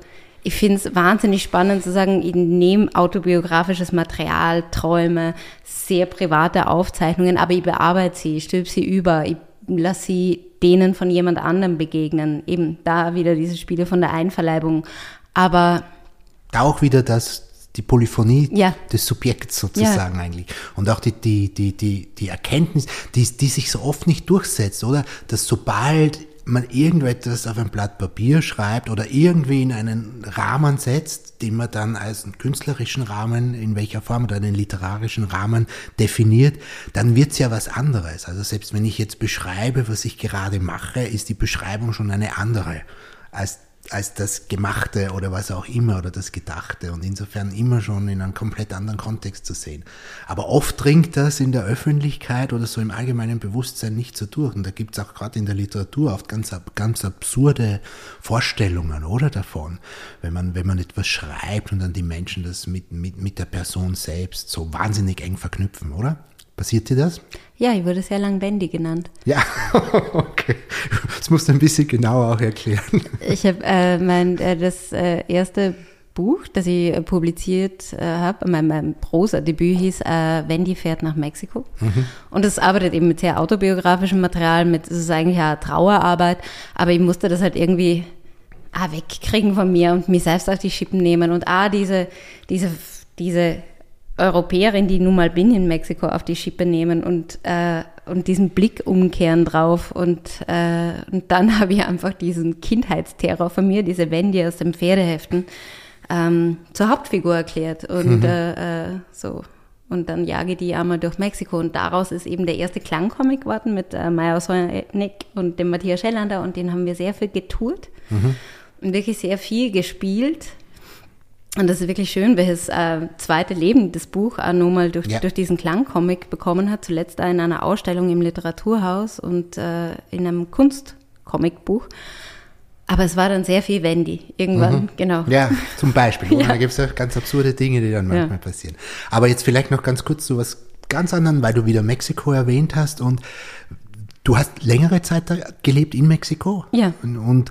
ich finde es wahnsinnig spannend zu sagen, ich nehme autobiografisches Material, Träume, sehr private Aufzeichnungen, aber ich bearbeite sie, ich stülpe sie über, ich lasse sie denen von jemand anderem begegnen. Eben da wieder diese Spiele von der Einverleibung. Aber auch wieder das die Polyphonie ja. des Subjekts sozusagen ja. eigentlich. Und auch die, die, die, die, die Erkenntnis, die, die sich so oft nicht durchsetzt, oder? Dass sobald man irgendetwas auf ein Blatt Papier schreibt oder irgendwie in einen Rahmen setzt, den man dann als einen künstlerischen Rahmen, in welcher Form oder einen literarischen Rahmen definiert, dann wird's ja was anderes. Also selbst wenn ich jetzt beschreibe, was ich gerade mache, ist die Beschreibung schon eine andere als als das Gemachte oder was auch immer oder das Gedachte und insofern immer schon in einem komplett anderen Kontext zu sehen. Aber oft dringt das in der Öffentlichkeit oder so im allgemeinen Bewusstsein nicht so durch und da gibt es auch gerade in der Literatur oft ganz, ganz absurde Vorstellungen, oder davon, wenn man, wenn man etwas schreibt und dann die Menschen das mit, mit, mit der Person selbst so wahnsinnig eng verknüpfen, oder? Passiert dir das? Ja, ich wurde sehr lang Wendy genannt. Ja, (laughs) okay. Das musst du ein bisschen genauer auch erklären. Ich habe äh, mein äh, das äh, erste Buch, das ich äh, publiziert äh, habe, mein, mein Prosa-Debüt hieß äh, Wendy fährt nach Mexiko. Mhm. Und es arbeitet eben mit sehr autobiografischem Material, mit, es ist eigentlich eine Trauerarbeit, aber ich musste das halt irgendwie ah, wegkriegen von mir und mich selbst auf die Schippen nehmen und ah, diese, diese, diese Europäerin, die nun mal bin in Mexiko, auf die Schippe nehmen und, äh, und diesen Blick umkehren drauf. Und, äh, und dann (laughs) habe ich einfach diesen Kindheitsterror von mir, diese Wendy aus den Pferdeheften, ähm, zur Hauptfigur erklärt. Und mhm. äh, äh, so. Und dann jage ich die einmal durch Mexiko. Und daraus ist eben der erste Klangcomic geworden mit äh, Maya Sonek und dem Matthias Schellander. Und den haben wir sehr viel getourt mhm. und wirklich sehr viel gespielt. Und das ist wirklich schön, welches äh, zweite Leben das Buch auch nochmal durch, ja. durch diesen Klangcomic bekommen hat. Zuletzt auch in einer Ausstellung im Literaturhaus und äh, in einem Kunstcomicbuch. Aber es war dann sehr viel Wendy irgendwann, mhm. genau. Ja, zum Beispiel. (laughs) ja. Da gibt es ja ganz absurde Dinge, die dann manchmal ja. passieren. Aber jetzt vielleicht noch ganz kurz zu was ganz anderem, weil du wieder Mexiko erwähnt hast und du hast längere Zeit gelebt in Mexiko. Ja. Und, und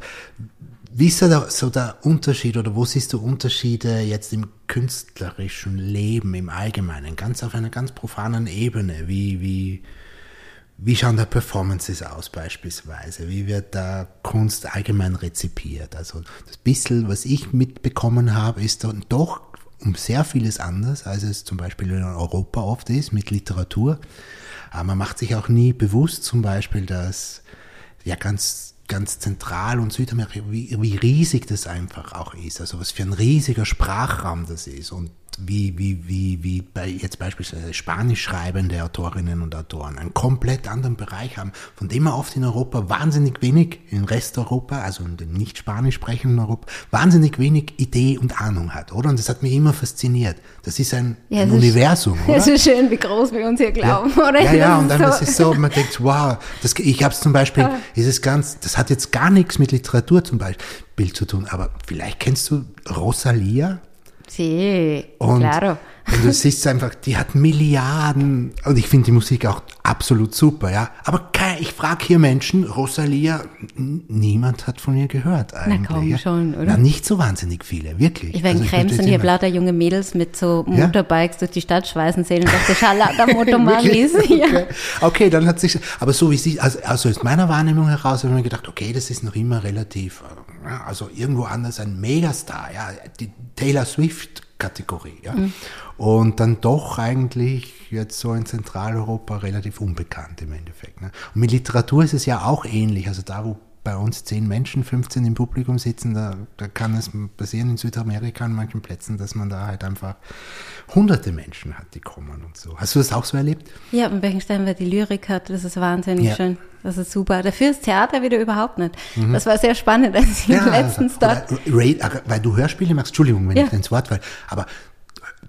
wie ist da so der Unterschied oder wo siehst du Unterschiede jetzt im künstlerischen Leben im Allgemeinen, ganz auf einer ganz profanen Ebene? Wie, wie, wie schauen da Performances aus beispielsweise? Wie wird da Kunst allgemein rezipiert? Also das bisschen, was ich mitbekommen habe, ist dann doch um sehr vieles anders, als es zum Beispiel in Europa oft ist mit Literatur. Aber man macht sich auch nie bewusst zum Beispiel, dass ja ganz ganz zentral und Südamerika, wie, wie riesig das einfach auch ist. Also was für ein riesiger Sprachraum das ist und wie, wie, wie, wie bei jetzt beispielsweise spanisch schreibende Autorinnen und Autoren einen komplett anderen Bereich haben, von dem man oft in Europa wahnsinnig wenig, in Resteuropa, also in dem nicht spanisch sprechenden Europa, wahnsinnig wenig Idee und Ahnung hat, oder? Und das hat mich immer fasziniert. Das ist ein, ja, ein Universum, (laughs) oder? Es ist schön, wie groß wir uns hier glauben, ja. oder? Ja, ja, und dann so. ist es so, man denkt, wow, das, ich habe es zum Beispiel, ja. ist es ganz, das hat jetzt gar nichts mit Literatur zum Beispiel zu tun, aber vielleicht kennst du Rosalia? Sí, und, claro. Und du (laughs) siehst einfach, die hat Milliarden und ich finde die Musik auch absolut super, ja. Aber kein, ich frage hier Menschen, Rosalia, niemand hat von ihr gehört eigentlich. Na kaum ja. schon, oder? Na, nicht so wahnsinnig viele, wirklich. Ich in Also Krems und immer. lauter junge Mädels mit so Ja? Motorbikes durch die Stadt schweißen sehen und dachte, schau, lauter (laughs) Motomamis. Wirklich? (laughs) ja. Okay. okay, dann hat sich, aber so wie sie, also, also aus meiner Wahrnehmung heraus habe ich mir gedacht, okay, das ist noch immer relativ, äh, ja, also irgendwo anders ein Megastar, ja, die Taylor Swift Kategorie, ja. Und dann doch eigentlich jetzt so in Zentraleuropa relativ unbekannt im Endeffekt. Ne? Und mit Literatur ist es ja auch ähnlich, also da, wo bei uns zehn Menschen, 15 im Publikum sitzen, da, da kann es passieren in Südamerika an manchen Plätzen, dass man da halt einfach hunderte Menschen hat, die kommen und so. Hast du das auch so erlebt? Ja, und Beckenstein, wer die Lyrik hat, das ist wahnsinnig Ja. schön. Das ist super. Dafür ist Theater wieder überhaupt nicht. Das war sehr spannend, als ich letztens dort. äh, weil du Hörspiele machst, Entschuldigung, wenn Ja. ich ins Wort falle, aber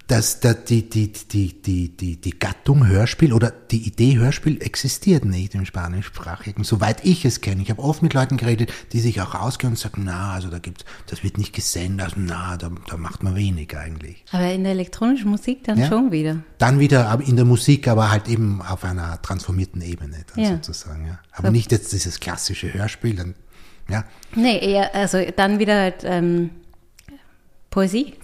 dass da die, die, die, die, die, die Gattung Hörspiel oder die Idee Hörspiel existiert nicht im Spanischsprachigen, soweit ich es kenne. Ich habe oft mit Leuten geredet, die sich auch auskennen und sagen, na, also da gibt's, das wird nicht gesendet, also na, da, da macht man wenig eigentlich. Aber in der elektronischen Musik dann Ja. schon wieder. Dann wieder in der Musik, aber halt eben auf einer transformierten Ebene dann Ja. sozusagen, ja. Aber nicht jetzt dieses klassische Hörspiel, dann, ja. Nee, eher, also dann wieder halt, ähm, Poesie.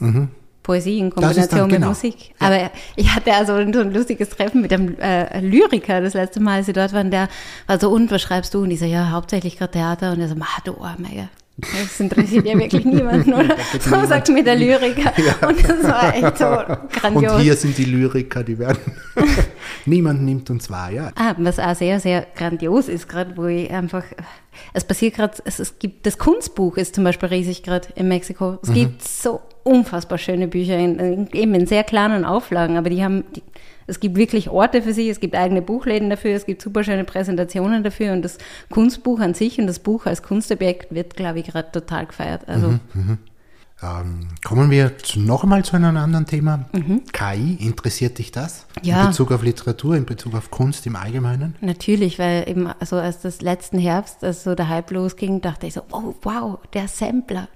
Poesie in Kombination dann- mit genau. Musik. Aber ich hatte also ein, so ein lustiges Treffen mit einem äh, Lyriker das letzte Mal, als sie dort waren. Der war so, und was schreibst du? Und ich so, ja, hauptsächlich gerade Theater. Und er so, mach du ja. Das interessiert ja wirklich niemanden, oder? (laughs) So sagt mir der Lyriker. Und das war echt so grandios. Und hier sind die Lyriker, die werden. (laughs) Niemand nimmt uns wahr, ja. Ah, was auch sehr, sehr grandios ist gerade, wo ich einfach, es passiert gerade, es, es gibt, das Kunstbuch ist zum Beispiel riesig gerade in Mexiko. Es gibt so unfassbar schöne Bücher, in, in, eben in sehr kleinen Auflagen, aber die haben, die, es gibt wirklich Orte für sie, es gibt eigene Buchläden dafür, es gibt super schöne Präsentationen dafür und das Kunstbuch an sich und das Buch als Kunstobjekt wird, glaube ich, gerade total gefeiert. Also, Ähm, kommen wir noch einmal zu einem anderen Thema. KI, interessiert dich das? Mhm. Ja. In Bezug auf Literatur, in Bezug auf Kunst im Allgemeinen? Natürlich, weil eben, also als das letzten Herbst, als so der Hype losging, dachte ich so, oh wow, der Sampler.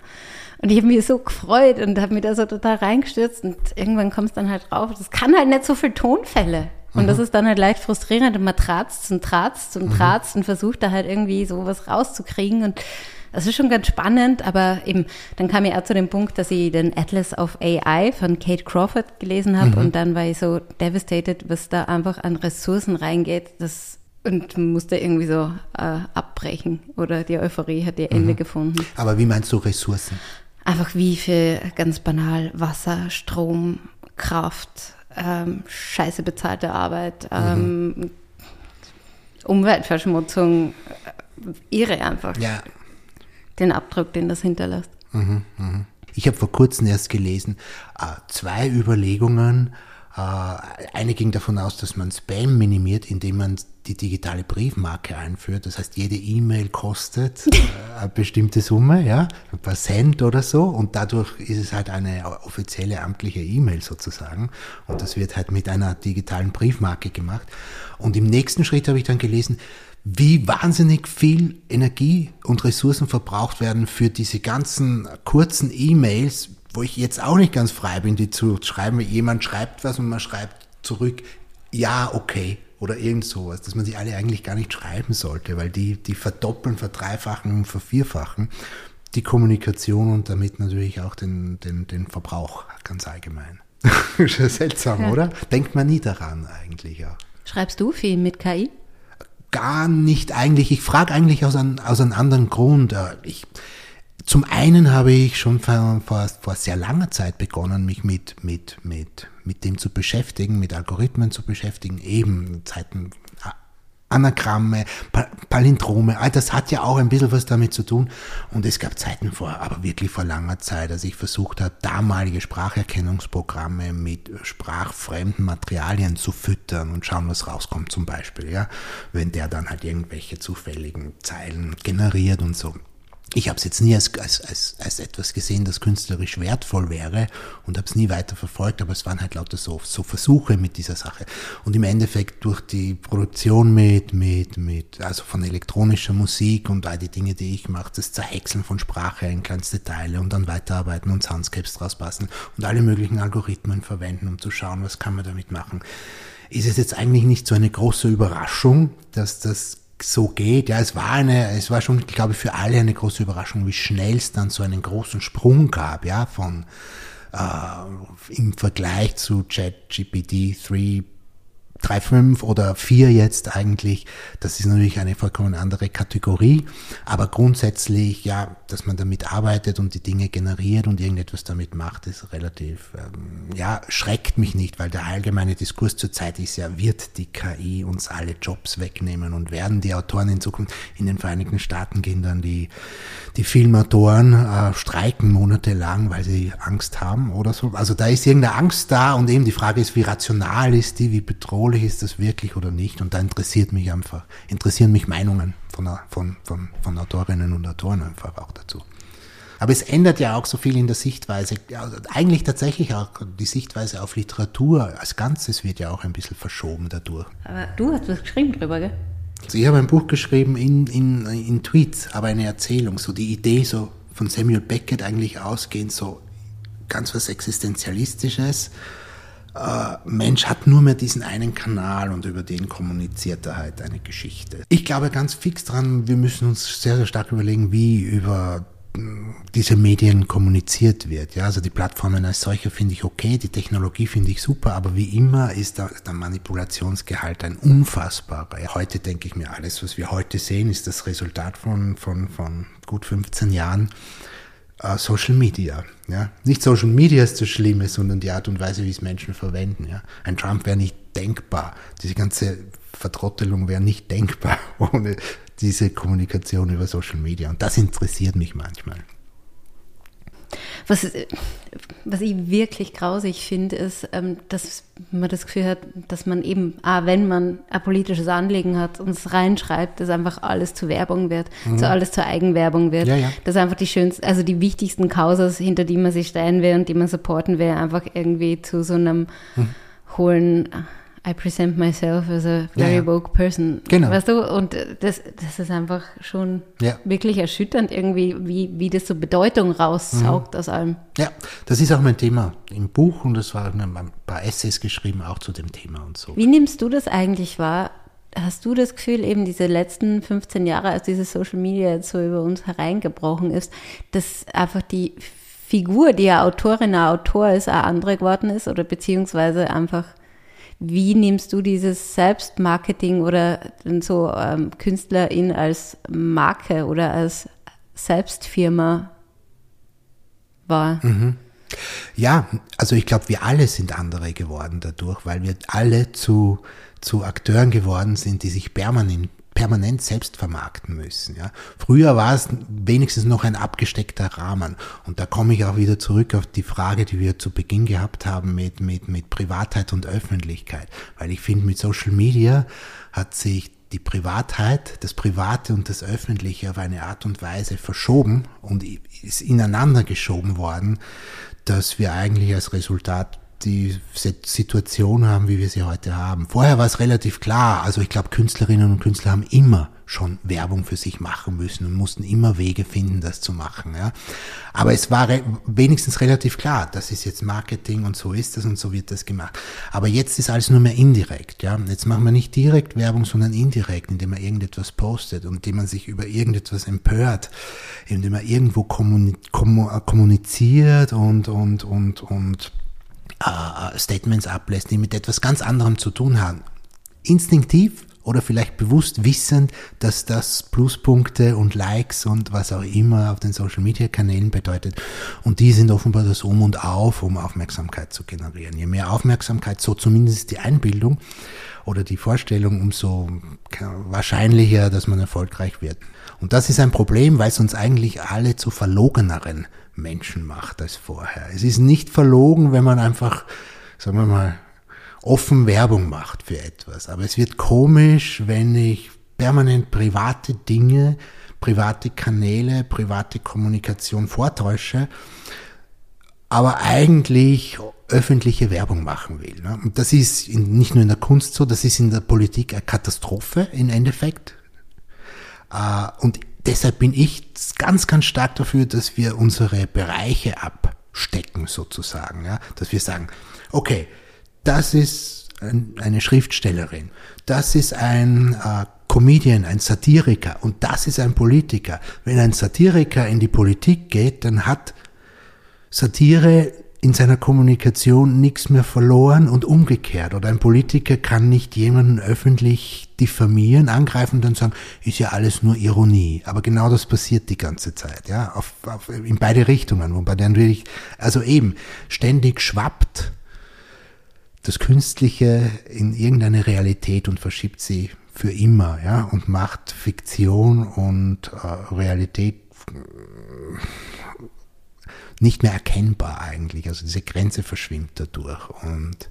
Und ich habe mich so gefreut und habe mich da so total reingestürzt und irgendwann kommst dann halt drauf, das kann halt nicht so viel Tonfälle. Und das ist dann halt leicht frustrierend und man tratzt und tratzt und tratzt und versucht da halt irgendwie sowas rauszukriegen und das ist schon ganz spannend, aber eben, dann kam ich auch zu dem Punkt, dass ich den Atlas of AI von Kate Crawford gelesen habe und dann war ich so devastated, was da einfach an Ressourcen reingeht, das und musste irgendwie so äh, abbrechen oder die Euphorie hat ihr Ende gefunden. Aber wie meinst du Ressourcen? Einfach wie für ganz banal Wasser, Strom, Kraft, ähm, scheiße bezahlte Arbeit, ähm, Umweltverschmutzung, äh, irre einfach Ja, den Abdruck, den das hinterlässt. Ich habe vor kurzem erst gelesen, äh, zwei Überlegungen. Äh, eine ging davon aus, dass man Spam minimiert, indem man die digitale Briefmarke einführt. Das heißt, jede E-Mail kostet (laughs) äh, eine bestimmte Summe, ja, ein paar Cent oder so. Und dadurch ist es halt eine offizielle amtliche E-Mail sozusagen. Und das wird halt mit einer digitalen Briefmarke gemacht. Und im nächsten Schritt habe ich dann gelesen, wie wahnsinnig viel Energie und Ressourcen verbraucht werden für diese ganzen kurzen E-Mails, wo ich jetzt auch nicht ganz frei bin, die zu schreiben. Jemand schreibt was und man schreibt zurück, ja, okay, oder irgend sowas, dass man die alle eigentlich gar nicht schreiben sollte, weil die, die verdoppeln, verdreifachen und vervierfachen die Kommunikation und damit natürlich auch den, den, den Verbrauch ganz allgemein. (laughs) Ist ja seltsam, Ja. oder? Denkt man nie daran eigentlich auch Schreibst du viel mit KI? gar nicht eigentlich. Ich frage eigentlich aus, ein, aus einem anderen Grund. Äh, Ich, zum einen habe ich schon vor, vor, sehr langer Zeit begonnen, mich mit, mit, mit, mit dem zu beschäftigen, mit Algorithmen zu beschäftigen, eben Zeiten, Anagramme, Pa- Palindrome, all das hat ja auch ein bisschen was damit zu tun. Und es gab Zeiten vor, aber wirklich vor langer Zeit, als ich versucht habe, damalige Spracherkennungsprogramme mit sprachfremden Materialien zu füttern und schauen, was rauskommt zum Beispiel, ja. Wenn der dann halt irgendwelche zufälligen Zeilen generiert und so. Ich habe es jetzt nie als, als, als, als etwas gesehen, das künstlerisch wertvoll wäre und habe es nie weiter verfolgt, aber es waren halt lauter so, so Versuche mit dieser Sache. Und im Endeffekt durch die Produktion mit, mit, mit, also von elektronischer Musik und all die Dinge, die ich mache, das Zerhäckseln von Sprache in kleinste Teile und dann weiterarbeiten und Soundscapes draus passen und alle möglichen Algorithmen verwenden, um zu schauen, was kann man damit machen. Ist es jetzt eigentlich nicht so eine große Überraschung, dass das so geht. Ja, es war eine, es war schon, glaube ich, für alle eine große Überraschung, wie schnell es dann so einen großen Sprung gab, ja, von äh, im Vergleich zu ChatGPT 3 3,5 oder 4 jetzt eigentlich, das ist natürlich eine vollkommen andere Kategorie, aber grundsätzlich, ja, dass man damit arbeitet und die Dinge generiert und irgendetwas damit macht, ist relativ, ähm, ja, schreckt mich nicht, weil der allgemeine Diskurs zurzeit ist ja, wird die KI uns alle Jobs wegnehmen und werden die Autoren in Zukunft in den Vereinigten Staaten gehen dann die, die Filmautoren äh, streiken monatelang, weil sie Angst haben oder so. Also da ist irgendeine Angst da und eben die Frage ist, wie rational ist die, wie bedrohlich bedrohlich ist das wirklich oder nicht. Und da interessiert mich einfach, interessieren mich Meinungen von, von, von, von Autorinnen und Autoren einfach auch dazu. Aber es ändert ja auch so viel in der Sichtweise. Eigentlich tatsächlich auch die Sichtweise auf Literatur als Ganzes wird ja auch ein bisschen verschoben dadurch. Aber du hast was geschrieben drüber, gell? Also ich habe ein Buch geschrieben in, in, in Tweets, aber eine Erzählung, so die Idee so von Samuel Beckett eigentlich ausgehend, so ganz was Existenzialistisches Mensch hat nur mehr diesen einen Kanal und über den kommuniziert er halt eine Geschichte. Ich glaube ganz fix dran, wir müssen uns sehr, sehr stark überlegen, wie über hm, diese Medien kommuniziert wird. Ja, also die Plattformen als solche finde ich okay, die Technologie finde ich super, aber wie immer ist der, der Manipulationsgehalt ein unfassbarer. Heute denke ich mir, alles, was wir heute sehen, ist das Resultat von, von, von gut 15 Jahren uh, Social Media. Ja? Nicht Social Media ist das Schlimme, sondern die Art und Weise, wie es Menschen verwenden. Ja? Ein Trump wäre nicht denkbar. Diese ganze Vertrottelung wäre nicht denkbar (laughs) ohne diese Kommunikation über Social Media. Und das interessiert mich manchmal. Was, was ich wirklich grausig finde, ist, ähm, dass man das Gefühl hat, dass man eben, ah, wenn man ein politisches Anliegen hat und es reinschreibt, dass einfach alles zu Werbung wird, mhm. zu alles zur Eigenwerbung wird. Ja, ja. Dass einfach die schönsten, also die wichtigsten Kausas, hinter die man sich stellen will und die man supporten will, einfach irgendwie zu so einem mhm. hohlen I present myself as a very ja, woke person. Genau. Weißt du, und das, das ist einfach schon ja. wirklich erschütternd irgendwie, wie, wie das so Bedeutung raussaugt mhm. aus allem. Ja, das ist auch mein Thema im Buch und es waren ein paar Essays geschrieben auch zu dem Thema und so. Wie nimmst du das eigentlich wahr? Hast du das Gefühl, eben diese letzten 15 Jahre, als diese Social Media jetzt so über uns hereingebrochen ist, dass einfach die Figur, die ja Autorin, Autor ist, eine andere geworden ist oder beziehungsweise einfach wie nimmst du dieses Selbstmarketing oder so ähm, Künstlerin als Marke oder als Selbstfirma wahr? Mhm. Ja, also ich glaube, wir alle sind andere geworden dadurch, weil wir alle zu, zu Akteuren geworden sind, die sich permanent permanent selbst vermarkten müssen. Ja. Früher war es wenigstens noch ein abgesteckter Rahmen. Und da komme ich auch wieder zurück auf die Frage, die wir zu Beginn gehabt haben mit, mit, mit Privatheit und Öffentlichkeit. Weil ich finde, mit Social Media hat sich die Privatheit, das Private und das Öffentliche auf eine Art und Weise verschoben und ist ineinander geschoben worden, dass wir eigentlich als Resultat die Situation haben, wie wir sie heute haben. Vorher war es relativ klar. Also ich glaube, Künstlerinnen und Künstler haben immer schon Werbung für sich machen müssen und mussten immer Wege finden, das zu machen. Ja. Aber es war re wenigstens relativ klar, das ist jetzt Marketing und so ist das und so wird das gemacht. Aber jetzt ist alles nur mehr indirekt. Ja. Jetzt machen wir nicht direkt Werbung, sondern indirekt, indem man irgendetwas postet und indem man sich über irgendetwas empört, indem man irgendwo kommuniziert und, und, und, und äh, Statements ablässt, die mit etwas ganz anderem zu tun haben. Instinktiv oder vielleicht bewusst wissend, dass das Pluspunkte und Likes und was auch immer auf den Social Media Kanälen bedeutet. Und die sind offenbar das Um und Auf, um Aufmerksamkeit zu generieren. Je mehr Aufmerksamkeit, so zumindest die Einbildung oder die Vorstellung, umso wahrscheinlicher, dass man erfolgreich wird. Und das ist ein Problem, weil es uns eigentlich alle zu verlogeneren Menschen macht als vorher. Es ist nicht verlogen, wenn man einfach, sagen wir mal, offen Werbung macht für etwas. Aber es wird komisch, wenn ich permanent private Dinge private Kanäle, private Kommunikation vortäusche, aber eigentlich öffentliche Werbung machen will. Ne? Und das ist nicht nur in der Kunst so, das ist in der Politik eine Katastrophe im Endeffekt. Äh, und deshalb bin ich ganz, ganz stark dafür, dass wir unsere Bereiche abstecken sozusagen. Ja? Dass wir sagen, okay, das ist eine Schriftstellerin, das ist ein äh, Comedian, ein Satiriker und das ist ein Politiker. Wenn ein Satiriker in die Politik geht, dann hat Satire in seiner Kommunikation nichts mehr verloren und umgekehrt. Oder ein Politiker kann nicht jemanden öffentlich diffamieren, angreifen und dann sagen, ist ja alles nur Ironie. Aber genau das passiert die ganze Zeit, ja, auf, auf, in beide Richtungen, wobei dann wirklich, also eben, ständig schwappt das Künstliche in irgendeine Realität und verschiebt sie für immer, ja, und macht Fiktion und äh, Realität nicht mehr erkennbar eigentlich. Also diese Grenze verschwimmt dadurch. Und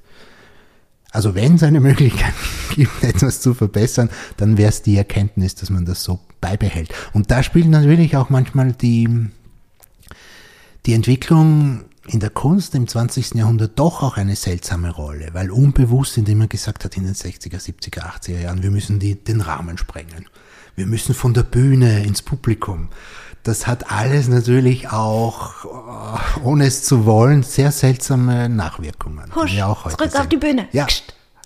also wenn es eine Möglichkeit (laughs) gibt, etwas zu verbessern, dann wäre es die Erkenntnis, dass man das so beibehält. Und da spielt natürlich auch manchmal die, die Entwicklung in der Kunst im 20. Jahrhundert doch auch eine seltsame Rolle, weil unbewusst, indem man gesagt hat in den 60er, 70er, 80er Jahren, wir müssen die, den Rahmen sprengen. Wir müssen von der Bühne ins Publikum das hat alles natürlich auch, äh, ohne es zu wollen, sehr seltsame Nachwirkungen. Husch, ja auch heute zurück sehen. auf die Bühne. Ja,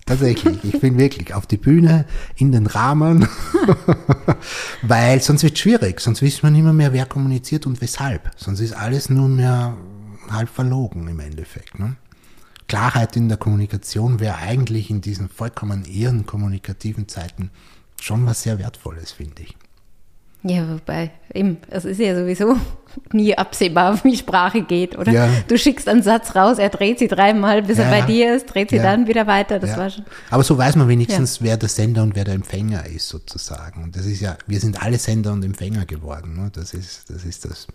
tatsächlich. Ich bin wirklich auf die Bühne, in den Rahmen, (laughs) weil sonst wird es schwierig. Sonst wissen wir nicht mehr, mehr, wer kommuniziert und weshalb. Sonst ist alles nunmehr halb verlogen im Endeffekt. Ne? Klarheit in der Kommunikation wäre eigentlich in diesen vollkommen irren kommunikativen Zeiten schon was sehr Wertvolles, finde ich. Ja, wobei, eben, es ist ja sowieso (laughs) nie absehbar, wie Sprache geht, oder? Ja. Du schickst einen Satz raus, er dreht sie dreimal, bis ja, er bei dir ist, dreht sie ja. dann wieder weiter, das war schon. Aber so weiß man wenigstens, wer der Sender und wer der Empfänger ist, sozusagen. Und das ist ja, wir sind alle Sender und Empfänger geworden, ne? Das ist, das ist das,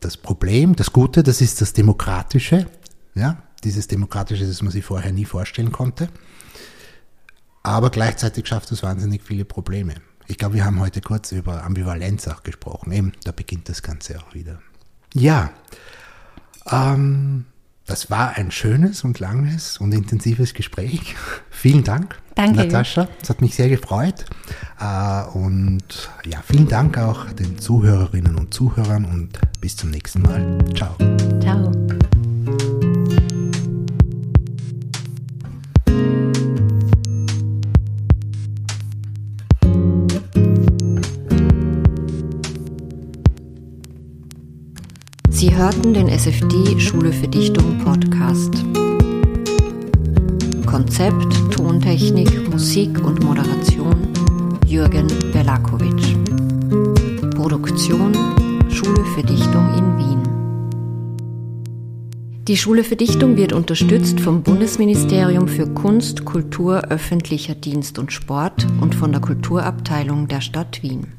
das Problem, das Gute, das ist das Demokratische, ja? Dieses Demokratische, das man sich vorher nie vorstellen konnte. Aber gleichzeitig schafft es wahnsinnig viele Probleme. Ich glaube, wir haben heute kurz über Ambivalenz auch gesprochen. Eben, da beginnt das Ganze auch wieder. Ja, ähm, das war ein schönes und langes und intensives Gespräch. (laughs) vielen Dank, Danke. Natascha. Es hat mich sehr gefreut. Äh, und ja, vielen Dank auch den Zuhörerinnen und Zuhörern und bis zum nächsten Mal. Ciao. Ciao. Sie hörten den SFD Schule für Dichtung Podcast. Konzept, Tontechnik, Musik und Moderation Jürgen Belakovic. Produktion Schule für Dichtung in Wien. Die Schule für Dichtung wird unterstützt vom Bundesministerium für Kunst, Kultur, öffentlicher Dienst und Sport und von der Kulturabteilung der Stadt Wien.